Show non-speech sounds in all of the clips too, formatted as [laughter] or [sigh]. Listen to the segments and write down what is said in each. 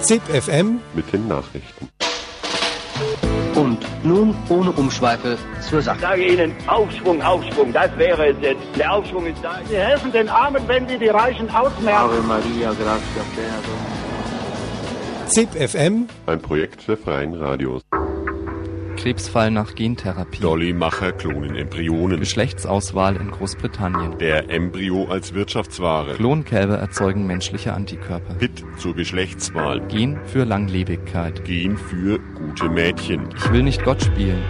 ZIP FM mit den Nachrichten. Und nun ohne Umschweife zur Sache. Ich sage Ihnen, Aufschwung, Aufschwung, das wäre es jetzt. Der Aufschwung ist da. Sie helfen den Armen, wenn Sie die Reichen ausmerken. Ave Maria, gratia plena ZIP FM Ein Projekt der Freien Radios. Krebsfall nach Gentherapie. Dolly Macher klonen Embryonen. Geschlechtsauswahl in Großbritannien. Der Embryo als Wirtschaftsware. Klonkälber erzeugen menschliche Antikörper. Pit zur Geschlechtswahl. Gen für Langlebigkeit. Gen für gute Mädchen. Ich will nicht Gott spielen.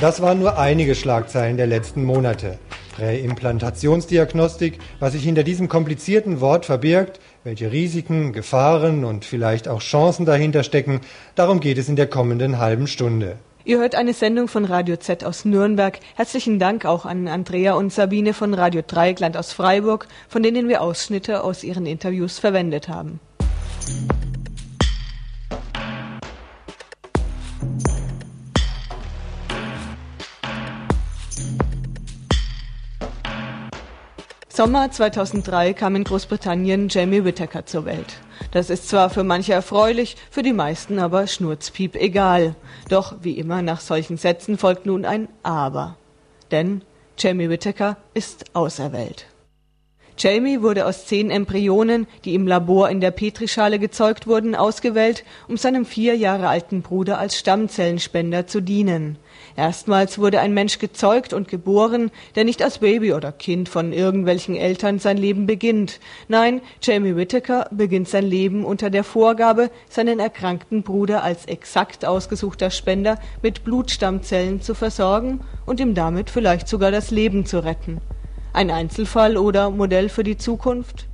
Das waren nur einige Schlagzeilen der letzten Monate. Präimplantationsdiagnostik, was sich hinter diesem komplizierten Wort verbirgt, welche Risiken, Gefahren und vielleicht auch Chancen dahinter stecken, darum geht es in der kommenden halben Stunde. Ihr hört eine Sendung von Radio Z aus Nürnberg. Herzlichen Dank auch an Andrea und Sabine von Radio Dreieckland aus Freiburg, von denen wir Ausschnitte aus ihren Interviews verwendet haben. Sommer 2003 kam in Großbritannien Jamie Whittaker zur Welt. Das ist zwar für manche erfreulich, für die meisten aber schnurzpiep egal. Doch wie immer nach solchen Sätzen folgt nun ein Aber. Denn Jamie Whittaker ist auserwählt. Jamie wurde aus zehn Embryonen, die im Labor in der Petrischale gezeugt wurden, ausgewählt, um seinem vier Jahre alten Bruder als Stammzellenspender zu dienen. Erstmals wurde ein Mensch gezeugt und geboren, der nicht als Baby oder Kind von irgendwelchen Eltern sein Leben beginnt. Nein, Jamie Whittaker beginnt sein Leben unter der Vorgabe, seinen erkrankten Bruder als exakt ausgesuchter Spender mit Blutstammzellen zu versorgen und ihm damit vielleicht sogar das Leben zu retten. Ein Einzelfall oder Modell für die Zukunft?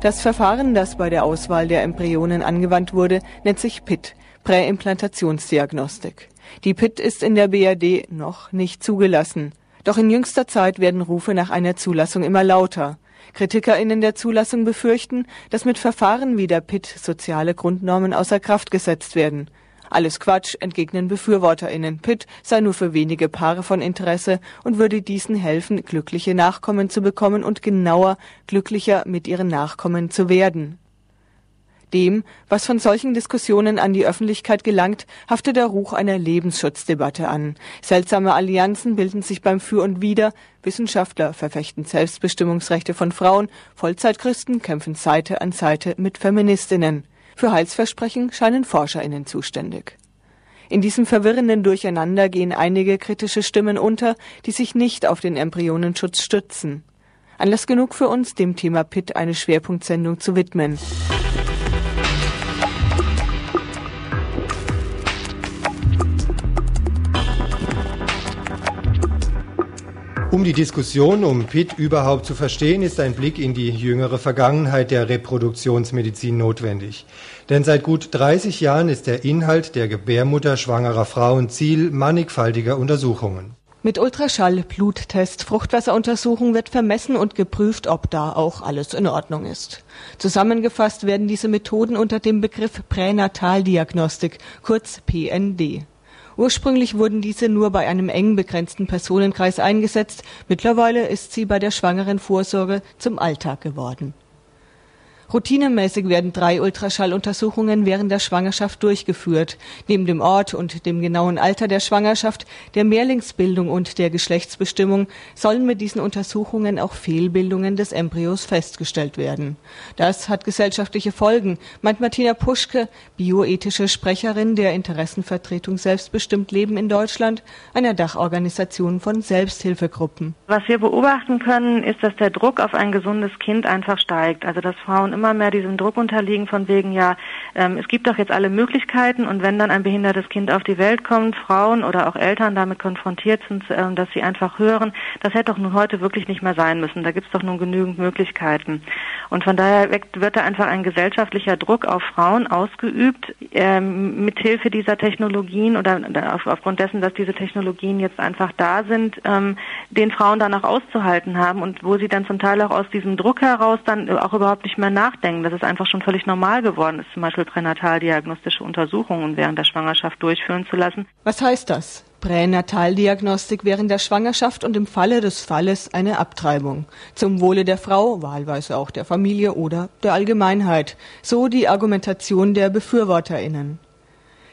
Das Verfahren, das bei der Auswahl der Embryonen angewandt wurde, nennt sich PIT, Präimplantationsdiagnostik. Die PIT ist in der BRD noch nicht zugelassen. Doch in jüngster Zeit werden Rufe nach einer Zulassung immer lauter. KritikerInnen der Zulassung befürchten, dass mit Verfahren wie der PIT soziale Grundnormen außer Kraft gesetzt werden. Alles Quatsch, entgegnen BefürworterInnen. Pitt sei nur für wenige Paare von Interesse und würde diesen helfen, glückliche Nachkommen zu bekommen und genauer glücklicher mit ihren Nachkommen zu werden. Dem, was von solchen Diskussionen an die Öffentlichkeit gelangt, haftet der Ruch einer Lebensschutzdebatte an. Seltsame Allianzen bilden sich beim Für und Wider. Wissenschaftler verfechten Selbstbestimmungsrechte von Frauen. Vollzeitchristen kämpfen Seite an Seite mit Feministinnen. Für Heilsversprechen scheinen ForscherInnen zuständig. In diesem verwirrenden Durcheinander gehen einige kritische Stimmen unter, die sich nicht auf den Embryonenschutz stützen. Anlass genug für uns, dem Thema PIT eine Schwerpunktsendung zu widmen. Um die Diskussion um PIT überhaupt zu verstehen, ist ein Blick in die jüngere Vergangenheit der Reproduktionsmedizin notwendig. Denn seit gut 30 Jahren ist der Inhalt der Gebärmutter schwangerer Frauen Ziel mannigfaltiger Untersuchungen. Mit Ultraschall, Bluttest, Fruchtwasseruntersuchung wird vermessen und geprüft, ob da auch alles in Ordnung ist. Zusammengefasst werden diese Methoden unter dem Begriff Pränataldiagnostik, kurz PND. Ursprünglich wurden diese nur bei einem eng begrenzten Personenkreis eingesetzt, mittlerweile ist sie bei der schwangeren Vorsorge zum Alltag geworden. Routinemäßig werden drei Ultraschalluntersuchungen während der Schwangerschaft durchgeführt. Neben dem Ort und dem genauen Alter der Schwangerschaft, der Mehrlingsbildung und der Geschlechtsbestimmung sollen mit diesen Untersuchungen auch Fehlbildungen des Embryos festgestellt werden. Das hat gesellschaftliche Folgen, meint Martina Puschke, bioethische Sprecherin der Interessenvertretung Selbstbestimmt Leben in Deutschland, einer Dachorganisation von Selbsthilfegruppen. Was wir beobachten können, ist, dass der Druck auf ein gesundes Kind einfach steigt. Also dass Frauen immer mehr diesem Druck unterliegen von wegen, ja, ähm, es gibt doch jetzt alle Möglichkeiten und wenn dann ein behindertes Kind auf die Welt kommt, Frauen oder auch Eltern damit konfrontiert sind, äh, dass sie einfach hören, das hätte doch nun heute wirklich nicht mehr sein müssen. Da gibt es doch nun genügend Möglichkeiten. Und von daher wird da einfach ein gesellschaftlicher Druck auf Frauen ausgeübt, ähm, mithilfe dieser Technologien oder auf, aufgrund dessen, dass diese Technologien jetzt einfach da sind, ähm, den Frauen danach auszuhalten haben und wo sie dann zum Teil auch aus diesem Druck heraus dann auch überhaupt nicht mehr nachdenken, dass es einfach schon völlig normal geworden ist, zum Beispiel pränataldiagnostische Untersuchungen während der Schwangerschaft durchführen zu lassen. Was heißt das? Pränataldiagnostik während der Schwangerschaft und im Falle des Falles eine Abtreibung. Zum Wohle der Frau, wahlweise auch der Familie oder der Allgemeinheit. So die Argumentation der BefürworterInnen.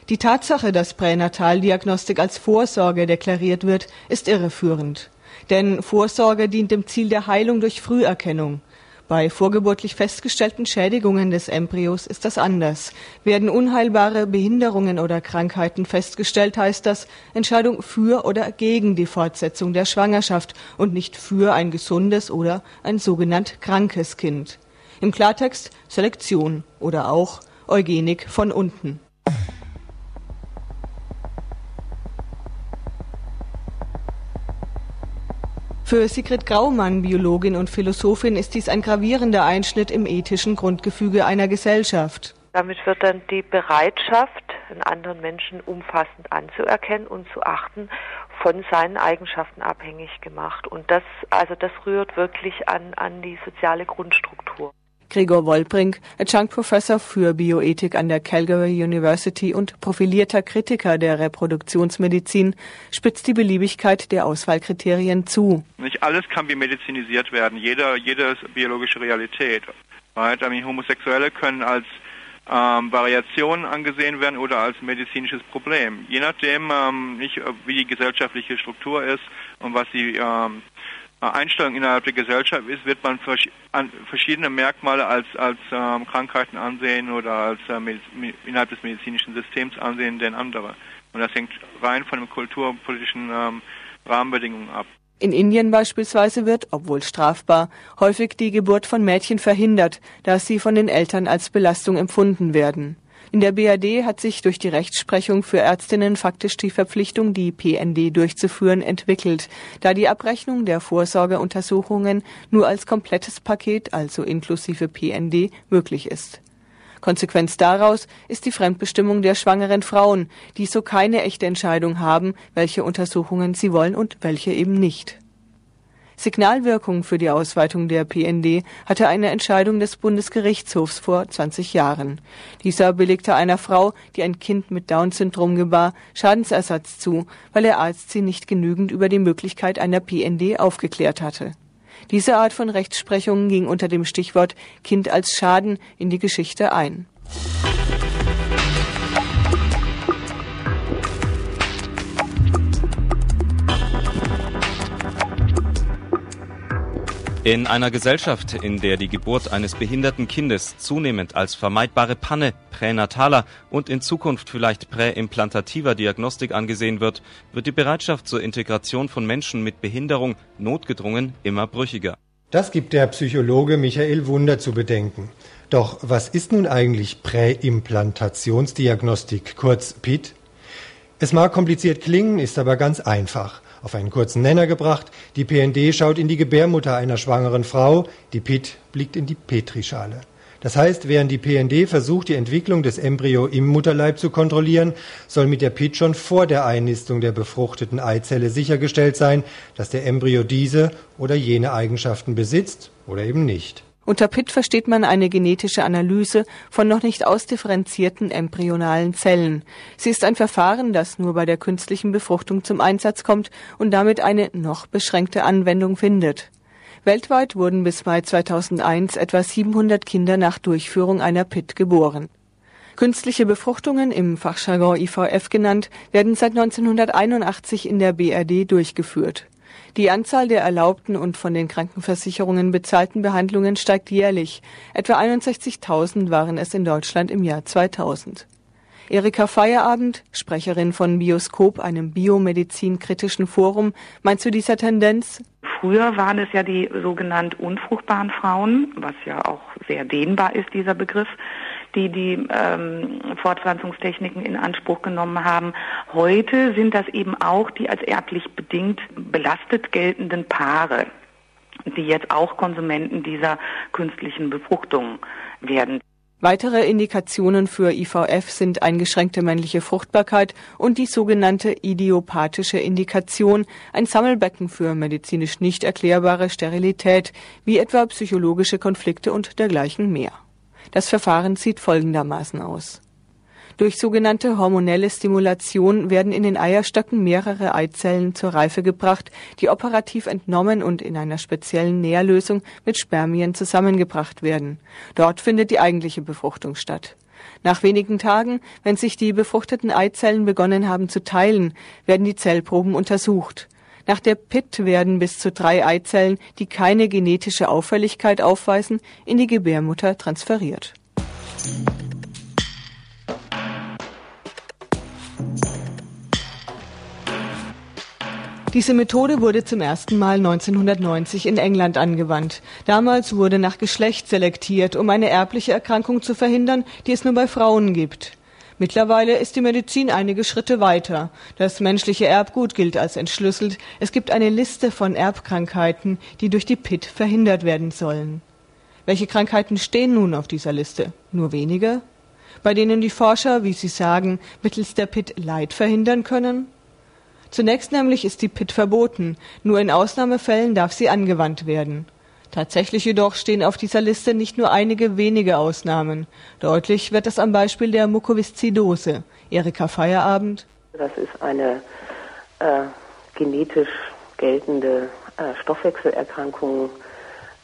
Die Tatsache, dass Pränataldiagnostik als Vorsorge deklariert wird, ist irreführend. Denn Vorsorge dient dem Ziel der Heilung durch Früherkennung. Bei vorgeburtlich festgestellten Schädigungen des Embryos ist das anders. Werden unheilbare Behinderungen oder Krankheiten festgestellt, heißt das Entscheidung für oder gegen die Fortsetzung der Schwangerschaft und nicht für ein gesundes oder ein sogenannt krankes Kind. Im Klartext Selektion oder auch Eugenik von unten. Für Sigrid Graumann, Biologin und Philosophin, ist dies ein gravierender Einschnitt im ethischen Grundgefüge einer Gesellschaft. Damit wird dann die Bereitschaft, einen anderen Menschen umfassend anzuerkennen und zu achten, von seinen Eigenschaften abhängig gemacht. Und das, also das rührt wirklich an, an die soziale Grundstruktur. Gregor Wolbrink, Adjunct Professor für Bioethik an der Calgary University und profilierter Kritiker der Reproduktionsmedizin, spitzt die Beliebigkeit der Auswahlkriterien zu. Nicht alles kann bimedizinisiert werden, jeder, jede biologische Realität. Right? I mean, Homosexuelle können als ähm, Variationen angesehen werden oder als medizinisches Problem. Je nachdem, ähm, nicht, wie die gesellschaftliche Struktur ist und was die ähm, Einstellung innerhalb der Gesellschaft ist, wird man verschiedene Merkmale als, als ähm, Krankheiten ansehen oder als äh, innerhalb des medizinischen Systems ansehen denn andere. Und das hängt rein von den kulturpolitischen ähm, Rahmenbedingungen ab. In Indien beispielsweise wird, obwohl strafbar, häufig die Geburt von Mädchen verhindert, da sie von den Eltern als Belastung empfunden werden. In der BRD hat sich durch die Rechtsprechung für Ärztinnen faktisch die Verpflichtung, die PND durchzuführen, entwickelt, da die Abrechnung der Vorsorgeuntersuchungen nur als komplettes Paket, also inklusive PND, möglich ist. Konsequenz daraus ist die Fremdbestimmung der schwangeren Frauen, die so keine echte Entscheidung haben, welche Untersuchungen sie wollen und welche eben nicht. Signalwirkung für die Ausweitung der PND hatte eine Entscheidung des Bundesgerichtshofs vor 20 Jahren. Dieser billigte einer Frau, die ein Kind mit Down-Syndrom gebar, Schadensersatz zu, weil der Arzt sie nicht genügend über die Möglichkeit einer PND aufgeklärt hatte. Diese Art von Rechtsprechung ging unter dem Stichwort Kind als Schaden in die Geschichte ein. In einer Gesellschaft, in der die Geburt eines behinderten Kindes zunehmend als vermeidbare Panne pränataler und in Zukunft vielleicht präimplantativer Diagnostik angesehen wird, wird die Bereitschaft zur Integration von Menschen mit Behinderung notgedrungen immer brüchiger. Das gibt der Psychologe Michael Wunder zu bedenken. Doch was ist nun eigentlich Präimplantationsdiagnostik, kurz PIT? Es mag kompliziert klingen, ist aber ganz einfach. Auf einen kurzen Nenner gebracht, die PND schaut in die Gebärmutter einer schwangeren Frau, die PIT blickt in die Petrischale. Das heißt, während die PND versucht, die Entwicklung des Embryo im Mutterleib zu kontrollieren, soll mit der PIT schon vor der Einnistung der befruchteten Eizelle sichergestellt sein, dass der Embryo diese oder jene Eigenschaften besitzt oder eben nicht. Unter PIT versteht man eine genetische Analyse von noch nicht ausdifferenzierten embryonalen Zellen. Sie ist ein Verfahren, das nur bei der künstlichen Befruchtung zum Einsatz kommt und damit eine noch beschränkte Anwendung findet. Weltweit wurden bis Mai 2001 etwa 700 Kinder nach Durchführung einer PIT geboren. Künstliche Befruchtungen, im Fachjargon IVF genannt, werden seit 1981 in der BRD durchgeführt. Die Anzahl der erlaubten und von den Krankenversicherungen bezahlten Behandlungen steigt jährlich. Etwa 61.000 waren es in Deutschland im Jahr 2000. Erika Feierabend, Sprecherin von Bioskop, einem biomedizinkritischen Forum, meint zu dieser Tendenz, Früher waren es ja die sogenannten unfruchtbaren Frauen, was ja auch sehr dehnbar ist, dieser Begriff die die ähm, Fortpflanzungstechniken in Anspruch genommen haben. Heute sind das eben auch die als erblich bedingt belastet geltenden Paare, die jetzt auch Konsumenten dieser künstlichen Befruchtung werden. Weitere Indikationen für IVF sind eingeschränkte männliche Fruchtbarkeit und die sogenannte idiopathische Indikation, ein Sammelbecken für medizinisch nicht erklärbare Sterilität, wie etwa psychologische Konflikte und dergleichen mehr. Das Verfahren sieht folgendermaßen aus. Durch sogenannte hormonelle Stimulation werden in den Eierstöcken mehrere Eizellen zur Reife gebracht, die operativ entnommen und in einer speziellen Nährlösung mit Spermien zusammengebracht werden. Dort findet die eigentliche Befruchtung statt. Nach wenigen Tagen, wenn sich die befruchteten Eizellen begonnen haben zu teilen, werden die Zellproben untersucht. Nach der PIT werden bis zu drei Eizellen, die keine genetische Auffälligkeit aufweisen, in die Gebärmutter transferiert. Diese Methode wurde zum ersten Mal 1990 in England angewandt. Damals wurde nach Geschlecht selektiert, um eine erbliche Erkrankung zu verhindern, die es nur bei Frauen gibt. Mittlerweile ist die Medizin einige Schritte weiter. Das menschliche Erbgut gilt als entschlüsselt. Es gibt eine Liste von Erbkrankheiten, die durch die PIT verhindert werden sollen. Welche Krankheiten stehen nun auf dieser Liste? Nur wenige? Bei denen die Forscher, wie sie sagen, mittels der PIT Leid verhindern können? Zunächst nämlich ist die PIT verboten, nur in Ausnahmefällen darf sie angewandt werden. Tatsächlich jedoch stehen auf dieser Liste nicht nur einige wenige Ausnahmen. Deutlich wird das am Beispiel der Mukoviszidose. Erika Feierabend. Das ist eine äh, genetisch geltende äh, Stoffwechselerkrankung,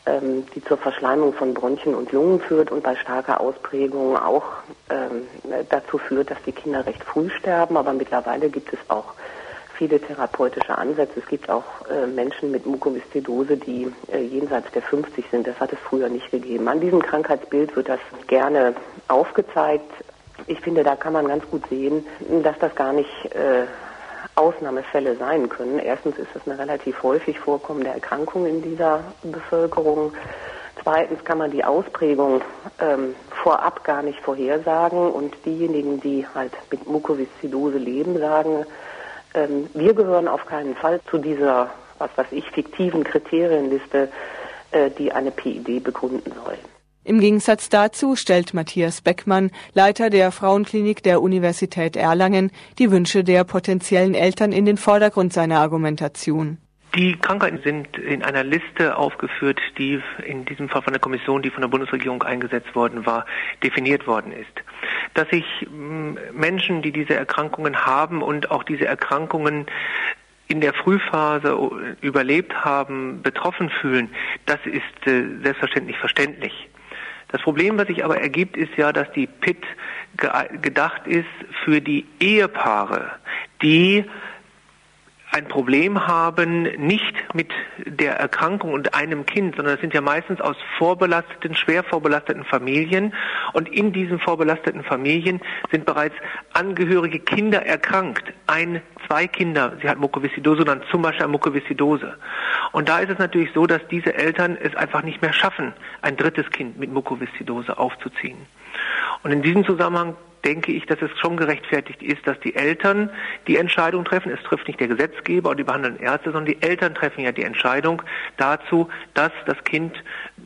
ähm, die zur Verschleimung von Bronchien und Lungen führt und bei starker Ausprägung auch ähm, dazu führt, dass die Kinder recht früh sterben. Aber mittlerweile gibt es auch viele therapeutische Ansätze. Es gibt auch äh, Menschen mit Mukoviszidose, die äh, jenseits der 50 sind. Das hat es früher nicht gegeben. An diesem Krankheitsbild wird das gerne aufgezeigt. Ich finde, da kann man ganz gut sehen, dass das gar nicht äh, Ausnahmefälle sein können. Erstens ist das eine relativ häufig vorkommende Erkrankung in dieser Bevölkerung. Zweitens kann man die Ausprägung ähm, vorab gar nicht vorhersagen und diejenigen, die halt mit Mukoviszidose leben, sagen, ähm, wir gehören auf keinen Fall zu dieser, was weiß ich, fiktiven Kriterienliste, äh, die eine PID begründen soll. Im Gegensatz dazu stellt Matthias Beckmann, Leiter der Frauenklinik der Universität Erlangen, die Wünsche der potenziellen Eltern in den Vordergrund seiner Argumentation. Die Krankheiten sind in einer Liste aufgeführt, die in diesem Fall von der Kommission, die von der Bundesregierung eingesetzt worden war, definiert worden ist. Dass sich mm, Menschen, die diese Erkrankungen haben und auch diese Erkrankungen in der Frühphase überlebt haben, betroffen fühlen, das ist äh, selbstverständlich verständlich. Das Problem, was sich aber ergibt, ist ja, dass die PIT gedacht ist für die Ehepaare, die ein Problem haben, nicht mit der Erkrankung und einem Kind, sondern das sind ja meistens aus vorbelasteten, schwer vorbelasteten Familien. Und in diesen vorbelasteten Familien sind bereits angehörige Kinder erkrankt. Ein, zwei Kinder, sie hat Mukoviszidose, dann zum Beispiel eine Mukoviszidose. Und da ist es natürlich so, dass diese Eltern es einfach nicht mehr schaffen, ein drittes Kind mit Mukoviszidose aufzuziehen. Und in diesem Zusammenhang denke ich, dass es schon gerechtfertigt ist, dass die Eltern die Entscheidung treffen. Es trifft nicht der Gesetzgeber oder die behandelnden Ärzte, sondern die Eltern treffen ja die Entscheidung dazu, dass das Kind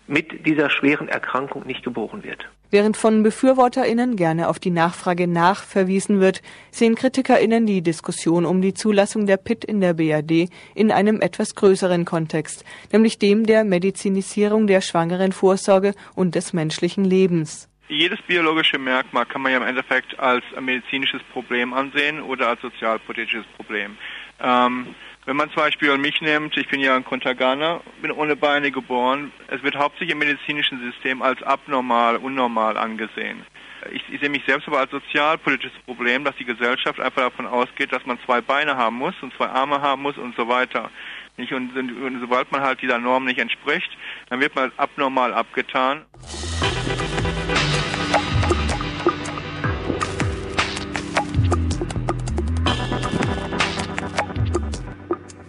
mit dieser schweren Erkrankung nicht geboren wird. Während von BefürworterInnen gerne auf die Nachfrage nach verwiesen wird, sehen KritikerInnen die Diskussion um die Zulassung der PIT in der BRD in einem etwas größeren Kontext, nämlich dem der Medizinisierung der schwangeren Vorsorge und des menschlichen Lebens. Jedes biologische Merkmal kann man ja im Endeffekt als medizinisches Problem ansehen oder als sozialpolitisches Problem. Ähm, wenn man zum Beispiel mich nimmt, ich bin ja ein Kontaganer, bin ohne Beine geboren, es wird hauptsächlich im medizinischen System als abnormal, unnormal angesehen. Ich, ich sehe mich selbst aber als sozialpolitisches Problem, dass die Gesellschaft einfach davon ausgeht, dass man zwei Beine haben muss und zwei Arme haben muss und so weiter. Und, und sobald man halt dieser Norm nicht entspricht, dann wird man abnormal abgetan.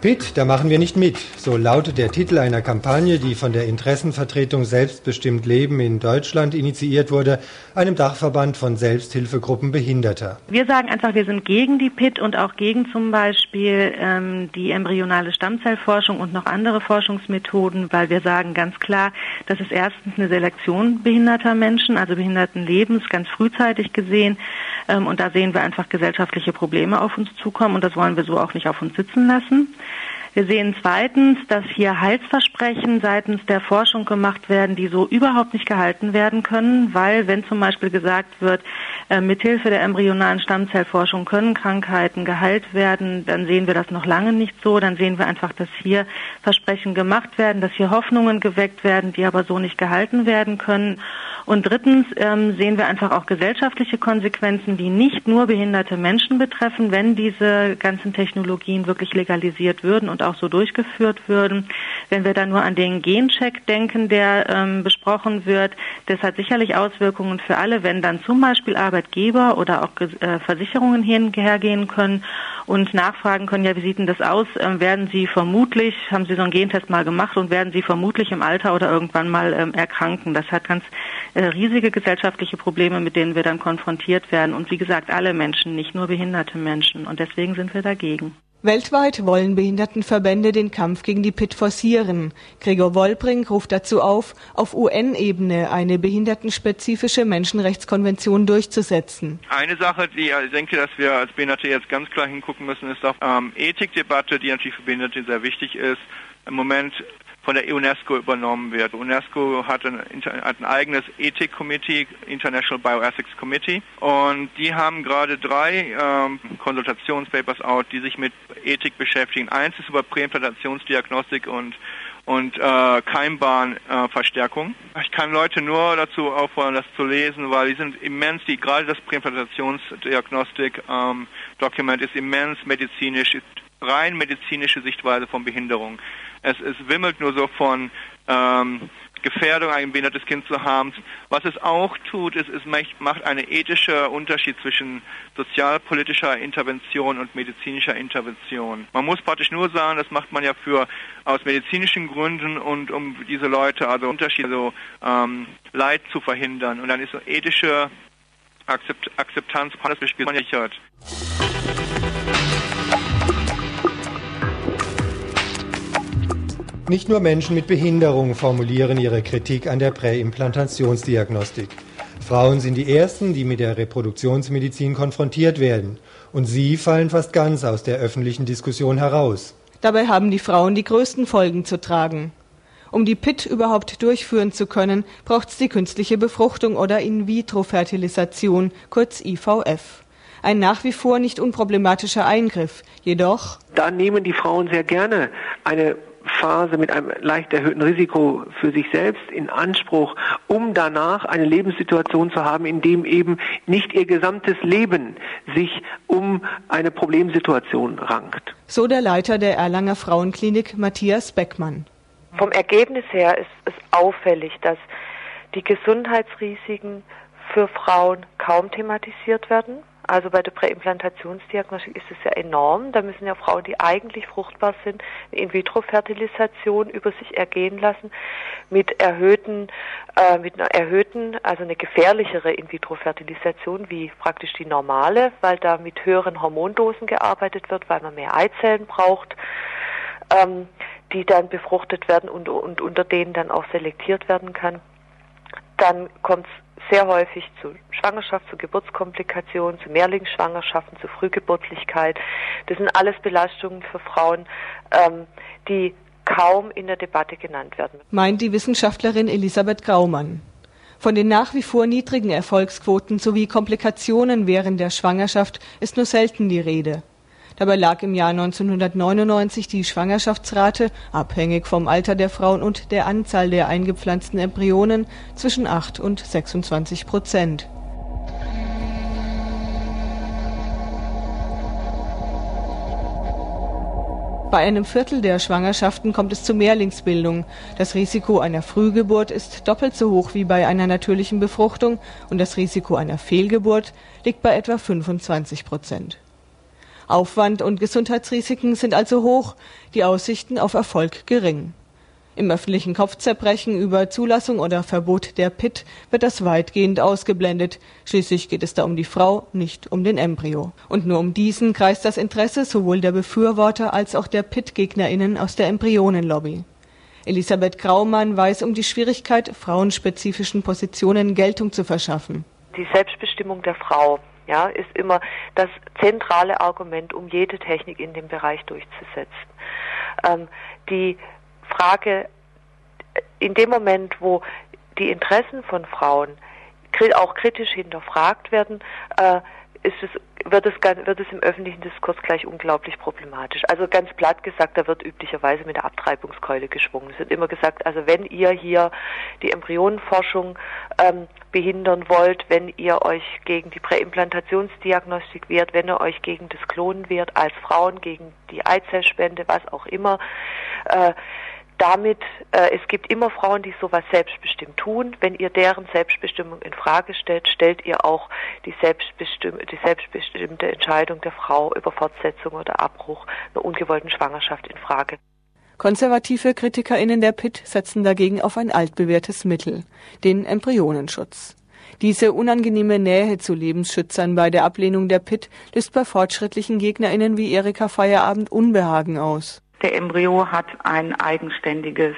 PIT, da machen wir nicht mit. So lautet der Titel einer Kampagne, die von der Interessenvertretung Selbstbestimmt Leben in Deutschland initiiert wurde, einem Dachverband von Selbsthilfegruppen Behinderter. Wir sagen einfach, wir sind gegen die PIT und auch gegen zum Beispiel ähm, die embryonale Stammzellforschung und noch andere Forschungsmethoden, weil wir sagen ganz klar, das ist erstens eine Selektion behinderter Menschen, also behinderten Lebens, ganz frühzeitig gesehen. Ähm, und da sehen wir einfach gesellschaftliche Probleme auf uns zukommen und das wollen wir so auch nicht auf uns sitzen lassen. Wir sehen zweitens, dass hier Heilsversprechen seitens der Forschung gemacht werden, die so überhaupt nicht gehalten werden können, weil wenn zum Beispiel gesagt wird, äh, mithilfe der embryonalen Stammzellforschung können Krankheiten geheilt werden, dann sehen wir das noch lange nicht so. Dann sehen wir einfach, dass hier Versprechen gemacht werden, dass hier Hoffnungen geweckt werden, die aber so nicht gehalten werden können. Und drittens ähm, sehen wir einfach auch gesellschaftliche Konsequenzen, die nicht nur behinderte Menschen betreffen, wenn diese ganzen Technologien wirklich legalisiert würden und auch so durchgeführt würden. Wenn wir da nur an den Gencheck denken, der ähm, besprochen wird, das hat sicherlich Auswirkungen für alle, wenn dann zum Beispiel Arbeitgeber oder auch äh, Versicherungen hergehen können und nachfragen können, ja, wie sieht denn das aus? Ähm, werden Sie vermutlich, haben Sie so einen Gentest mal gemacht und werden Sie vermutlich im Alter oder irgendwann mal ähm, erkranken? Das hat ganz äh, riesige gesellschaftliche Probleme, mit denen wir dann konfrontiert werden. Und wie gesagt, alle Menschen, nicht nur behinderte Menschen. Und deswegen sind wir dagegen. Weltweit wollen Behindertenverbände den Kampf gegen die PIT forcieren. Gregor Wolbring ruft dazu auf, auf UN-Ebene eine behindertenspezifische Menschenrechtskonvention durchzusetzen. Eine Sache, die ich denke, dass wir als Behinderte jetzt ganz klar hingucken müssen, ist auch ähm, Ethikdebatte, die natürlich für Behinderte sehr wichtig ist. Im Moment von der UNESCO übernommen wird. UNESCO hat ein, hat ein eigenes Ethik-Committee, International Bioethics Committee, und die haben gerade drei ähm, Konsultationspapers out, die sich mit Ethik beschäftigen. Eins ist über Präimplantationsdiagnostik und und äh, Keimbahnverstärkung. Äh, ich kann Leute nur dazu auffordern, das zu lesen, weil die sind immens, die gerade das Präimplantationsdiagnostik ähm, ist immens medizinisch, rein medizinische Sichtweise von Behinderung. Es, es wimmelt nur so von ähm, Gefährdung, ein behindertes Kind zu haben. Was es auch tut, ist, es macht einen ethischen Unterschied zwischen sozialpolitischer Intervention und medizinischer Intervention. Man muss praktisch nur sagen, das macht man ja für aus medizinischen Gründen und um diese Leute, also Unterschiede, also ähm, Leid zu verhindern. Und dann ist so ethische Akzept, Akzeptanz gesichert. Nicht nur Menschen mit Behinderung formulieren ihre Kritik an der Präimplantationsdiagnostik. Frauen sind die Ersten, die mit der Reproduktionsmedizin konfrontiert werden. Und sie fallen fast ganz aus der öffentlichen Diskussion heraus. Dabei haben die Frauen die größten Folgen zu tragen. Um die PIT überhaupt durchführen zu können, braucht es die künstliche Befruchtung oder In-vitro-Fertilisation, kurz IVF. Ein nach wie vor nicht unproblematischer Eingriff, jedoch. Da nehmen die Frauen sehr gerne eine Phase mit einem leicht erhöhten Risiko für sich selbst in Anspruch, um danach eine Lebenssituation zu haben, in dem eben nicht ihr gesamtes Leben sich um eine Problemsituation rankt. So der Leiter der Erlanger Frauenklinik Matthias Beckmann. Vom Ergebnis her ist es auffällig, dass die Gesundheitsrisiken für Frauen kaum thematisiert werden. Also bei der Präimplantationsdiagnostik ist es ja enorm. Da müssen ja Frauen, die eigentlich fruchtbar sind, eine In-vitro-Fertilisation über sich ergehen lassen mit erhöhten, äh, mit einer erhöhten, also eine gefährlichere In-vitro-Fertilisation wie praktisch die normale, weil da mit höheren Hormondosen gearbeitet wird, weil man mehr Eizellen braucht. Ähm, die dann befruchtet werden und, und unter denen dann auch selektiert werden kann. Dann kommt es sehr häufig zu Schwangerschaft, zu Geburtskomplikationen, zu Mehrlingsschwangerschaften, zu Frühgeburtlichkeit. Das sind alles Belastungen für Frauen, ähm, die kaum in der Debatte genannt werden. Meint die Wissenschaftlerin Elisabeth Graumann. Von den nach wie vor niedrigen Erfolgsquoten sowie Komplikationen während der Schwangerschaft ist nur selten die Rede. Dabei lag im Jahr 1999 die Schwangerschaftsrate, abhängig vom Alter der Frauen und der Anzahl der eingepflanzten Embryonen, zwischen 8 und 26 Prozent. Bei einem Viertel der Schwangerschaften kommt es zu Mehrlingsbildung. Das Risiko einer Frühgeburt ist doppelt so hoch wie bei einer natürlichen Befruchtung und das Risiko einer Fehlgeburt liegt bei etwa 25 Prozent. Aufwand und Gesundheitsrisiken sind also hoch, die Aussichten auf Erfolg gering. Im öffentlichen Kopfzerbrechen über Zulassung oder Verbot der PIT wird das weitgehend ausgeblendet. Schließlich geht es da um die Frau, nicht um den Embryo. Und nur um diesen kreist das Interesse sowohl der Befürworter als auch der PIT-GegnerInnen aus der Embryonenlobby. Elisabeth Graumann weiß um die Schwierigkeit, frauenspezifischen Positionen Geltung zu verschaffen. Die Selbstbestimmung der Frau ja, ist immer das zentrale Argument, um jede Technik in dem Bereich durchzusetzen. ähm, die Frage, in dem Moment, wo die Interessen von Frauen auch kritisch hinterfragt werden, äh, ist es, wird, es, wird es im öffentlichen Diskurs gleich unglaublich problematisch. Also ganz platt gesagt, da wird üblicherweise mit der Abtreibungskeule geschwungen. Es wird immer gesagt, also wenn ihr hier die Embryonenforschung ähm, behindern wollt, wenn ihr euch gegen die Präimplantationsdiagnostik wehrt, wenn ihr euch gegen das Klonen wehrt, als Frauen gegen die Eizellspende, was auch immer, äh, damit, äh, es gibt immer Frauen, die sowas selbstbestimmt tun. Wenn ihr deren Selbstbestimmung in Frage stellt, stellt ihr auch die, selbstbestimm die selbstbestimmte Entscheidung der Frau über Fortsetzung oder Abbruch einer ungewollten Schwangerschaft in Frage. Konservative KritikerInnen der PIT setzen dagegen auf ein altbewährtes Mittel, den Embryonenschutz. Diese unangenehme Nähe zu Lebensschützern bei der Ablehnung der PIT löst bei fortschrittlichen GegnerInnen wie Erika Feierabend Unbehagen aus. Der Embryo hat ein eigenständiges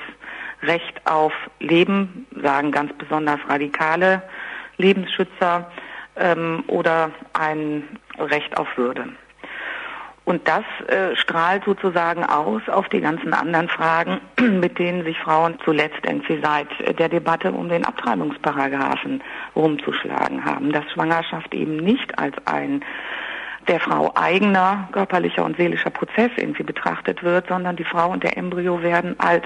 Recht auf Leben, sagen ganz besonders radikale Lebensschützer, ähm, oder ein Recht auf Würde. Und das äh, strahlt sozusagen aus auf die ganzen anderen Fragen, [clears throat] mit denen sich Frauen zuletzt irgendwie seit der Debatte um den Abtreibungsparagraphen rumzuschlagen haben. Dass Schwangerschaft eben nicht als ein der Frau eigener körperlicher und seelischer Prozess irgendwie betrachtet wird, sondern die Frau und der Embryo werden als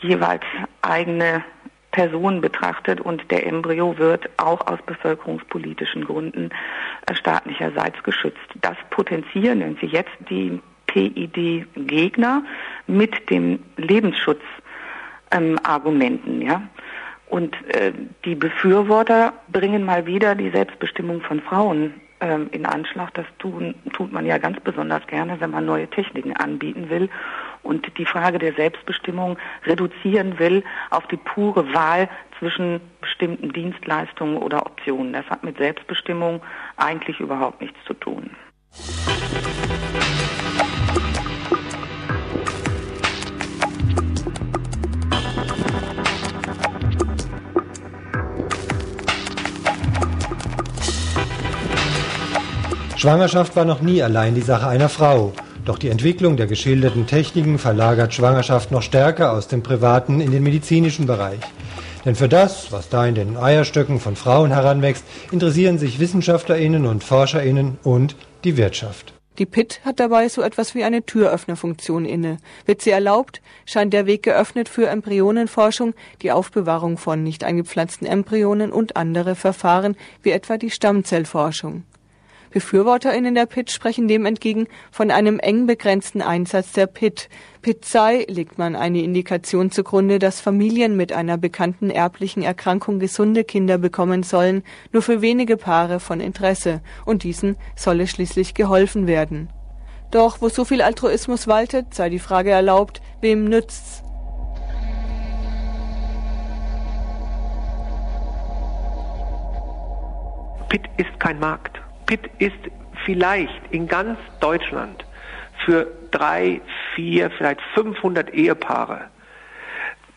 jeweils eigene Personen betrachtet und der Embryo wird auch aus bevölkerungspolitischen Gründen äh, staatlicherseits geschützt. Das potenzieren irgendwie jetzt die PID-Gegner mit dem Lebensschutzargumenten, ähm, ja. Und äh, die Befürworter bringen mal wieder die Selbstbestimmung von Frauen ähm, in Anschlag. Das tun, tut man ja ganz besonders gerne, wenn man neue Techniken anbieten will und die Frage der Selbstbestimmung reduzieren will auf die pure Wahl zwischen bestimmten Dienstleistungen oder Optionen. Das hat mit Selbstbestimmung eigentlich überhaupt nichts zu tun. Schwangerschaft war noch nie allein die Sache einer Frau. Doch die Entwicklung der geschilderten Techniken verlagert Schwangerschaft noch stärker aus dem privaten in den medizinischen Bereich. Denn für das, was da in den Eierstöcken von Frauen heranwächst, interessieren sich Wissenschaftlerinnen und Forscherinnen und die Wirtschaft. Die PIT hat dabei so etwas wie eine Türöffnerfunktion inne. Wird sie erlaubt, scheint der Weg geöffnet für Embryonenforschung, die Aufbewahrung von nicht eingepflanzten Embryonen und andere Verfahren wie etwa die Stammzellforschung. BefürworterInnen der PIT sprechen dem entgegen von einem eng begrenzten Einsatz der PIT. PIT sei, legt man eine Indikation zugrunde, dass Familien mit einer bekannten erblichen Erkrankung gesunde Kinder bekommen sollen, nur für wenige Paare von Interesse, und diesen solle schließlich geholfen werden. Doch wo so viel Altruismus waltet, sei die Frage erlaubt, wem nützt's? PIT ist kein Markt. PIT ist vielleicht in ganz Deutschland für drei, vier, vielleicht 500 Ehepaare.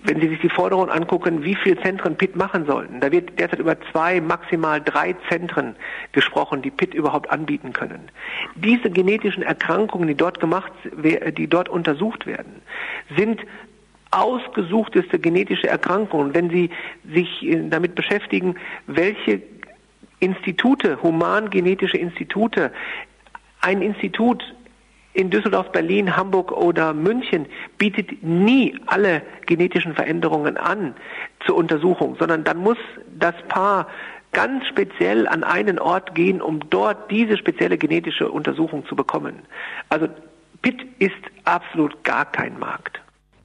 Wenn Sie sich die Forderung angucken, wie viele Zentren PIT machen sollten, da wird derzeit über zwei, maximal drei Zentren gesprochen, die PIT überhaupt anbieten können. Diese genetischen Erkrankungen, die dort gemacht, die dort untersucht werden, sind ausgesuchteste genetische Erkrankungen. Wenn Sie sich damit beschäftigen, welche Institute, humangenetische Institute, ein Institut in Düsseldorf, Berlin, Hamburg oder München bietet nie alle genetischen Veränderungen an zur Untersuchung, sondern dann muss das Paar ganz speziell an einen Ort gehen, um dort diese spezielle genetische Untersuchung zu bekommen. Also PIT ist absolut gar kein Markt.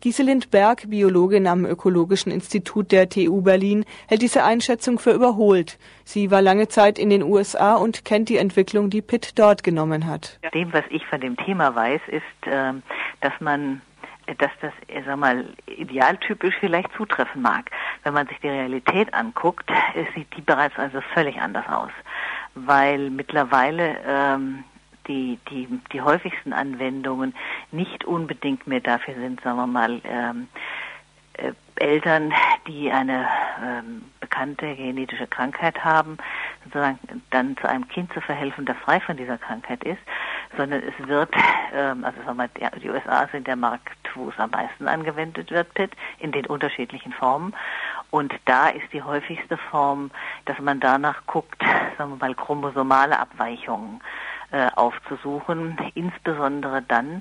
Giselind Berg, Biologin am Ökologischen Institut der TU Berlin, hält diese Einschätzung für überholt. Sie war lange Zeit in den USA und kennt die Entwicklung, die Pitt dort genommen hat. Dem, was ich von dem Thema weiß, ist, ähm, dass man dass das, sag mal, idealtypisch vielleicht zutreffen mag. Wenn man sich die Realität anguckt, sieht die bereits also völlig anders aus. Weil mittlerweile ähm, die, die, die häufigsten Anwendungen nicht unbedingt mehr dafür sind, sagen wir mal, ähm, äh, Eltern, die eine ähm, bekannte genetische Krankheit haben, sozusagen dann zu einem Kind zu verhelfen, das frei von dieser Krankheit ist, sondern es wird, ähm, also sagen wir, die USA sind der Markt, wo es am meisten angewendet wird, PIT, in den unterschiedlichen Formen. Und da ist die häufigste Form, dass man danach guckt, sagen wir mal, chromosomale Abweichungen äh, aufzusuchen, insbesondere dann,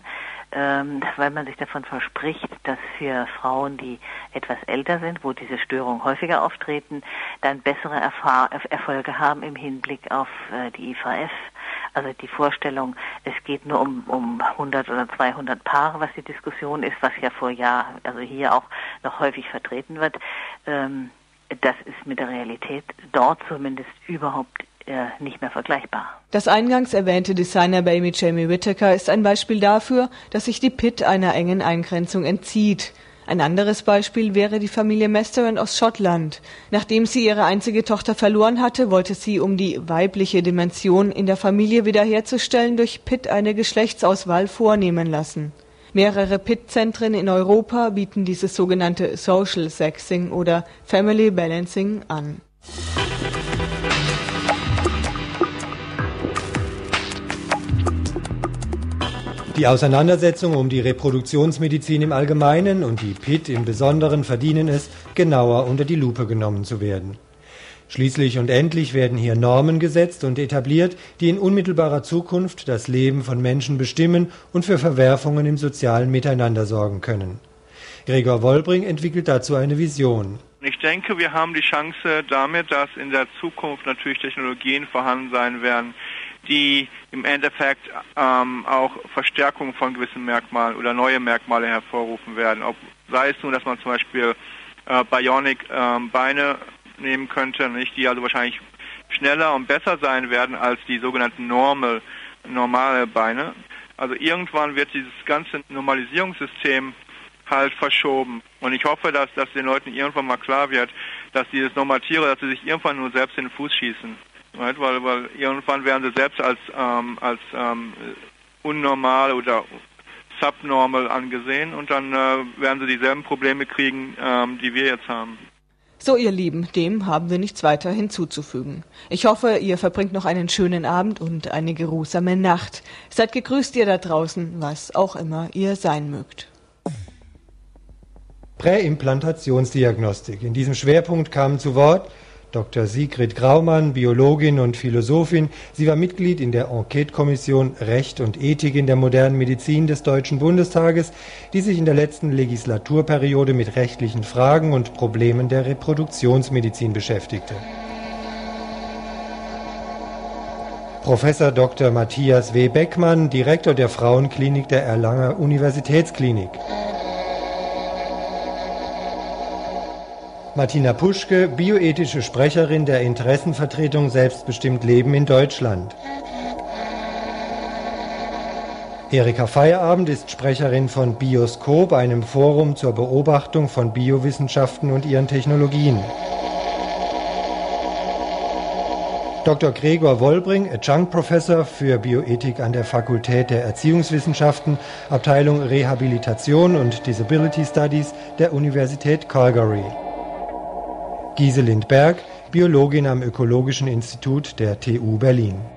ähm, weil man sich davon verspricht, dass für Frauen, die etwas älter sind, wo diese Störungen häufiger auftreten, dann bessere Erfahr Erfolge haben im Hinblick auf äh, die IVF. Also die Vorstellung, es geht nur um, um 100 oder 200 Paare, was die Diskussion ist, was ja vor Jahr, also hier auch noch häufig vertreten wird, ähm, das ist mit der Realität dort zumindest überhaupt äh, nicht mehr vergleichbar. Das eingangs erwähnte Designer-Baby Jamie Whittaker ist ein Beispiel dafür, dass sich die Pitt einer engen Eingrenzung entzieht. Ein anderes Beispiel wäre die Familie Masterin aus Schottland. Nachdem sie ihre einzige Tochter verloren hatte, wollte sie, um die weibliche Dimension in der Familie wiederherzustellen, durch Pitt eine Geschlechtsauswahl vornehmen lassen. Mehrere Pitt-Zentren in Europa bieten dieses sogenannte Social Sexing oder Family Balancing an. Die Auseinandersetzung um die Reproduktionsmedizin im Allgemeinen und die PIT im Besonderen verdienen es, genauer unter die Lupe genommen zu werden. Schließlich und endlich werden hier Normen gesetzt und etabliert, die in unmittelbarer Zukunft das Leben von Menschen bestimmen und für Verwerfungen im sozialen Miteinander sorgen können. Gregor Wolbring entwickelt dazu eine Vision. Ich denke, wir haben die Chance damit, dass in der Zukunft natürlich Technologien vorhanden sein werden, die im Endeffekt ähm, auch Verstärkung von gewissen Merkmalen oder neue Merkmale hervorrufen werden. Ob, sei es nun, dass man zum Beispiel äh, Bionic ähm, Beine nehmen könnte, nicht, die also wahrscheinlich schneller und besser sein werden als die sogenannten normal, normale Beine. Also irgendwann wird dieses ganze Normalisierungssystem halt verschoben. Und ich hoffe, dass, dass den Leuten irgendwann mal klar wird, dass dieses Normatiere, dass sie sich irgendwann nur selbst in den Fuß schießen. Right? Weil, weil irgendwann werden sie selbst als, ähm, als ähm, unnormal oder subnormal angesehen und dann äh, werden sie dieselben Probleme kriegen, ähm, die wir jetzt haben. So, ihr Lieben, dem haben wir nichts weiter hinzuzufügen. Ich hoffe, ihr verbringt noch einen schönen Abend und eine geruhsame Nacht. Seid gegrüßt ihr da draußen, was auch immer ihr sein mögt. Präimplantationsdiagnostik. In diesem Schwerpunkt kamen zu Wort Dr. Sigrid Graumann, Biologin und Philosophin. Sie war Mitglied in der Enquete-Kommission Recht und Ethik in der modernen Medizin des Deutschen Bundestages, die sich in der letzten Legislaturperiode mit rechtlichen Fragen und Problemen der Reproduktionsmedizin beschäftigte. Professor Dr. Matthias W. Beckmann, Direktor der Frauenklinik der Erlanger Universitätsklinik. Martina Puschke, bioethische Sprecherin der Interessenvertretung Selbstbestimmt Leben in Deutschland. Erika Feierabend ist Sprecherin von Bioskop, einem Forum zur Beobachtung von Biowissenschaften und ihren Technologien. Dr. Gregor Wolbring, Adjunct Professor für Bioethik an der Fakultät der Erziehungswissenschaften, Abteilung Rehabilitation und Disability Studies der Universität Calgary. Giselind Berg, Biologin am Ökologischen Institut der TU Berlin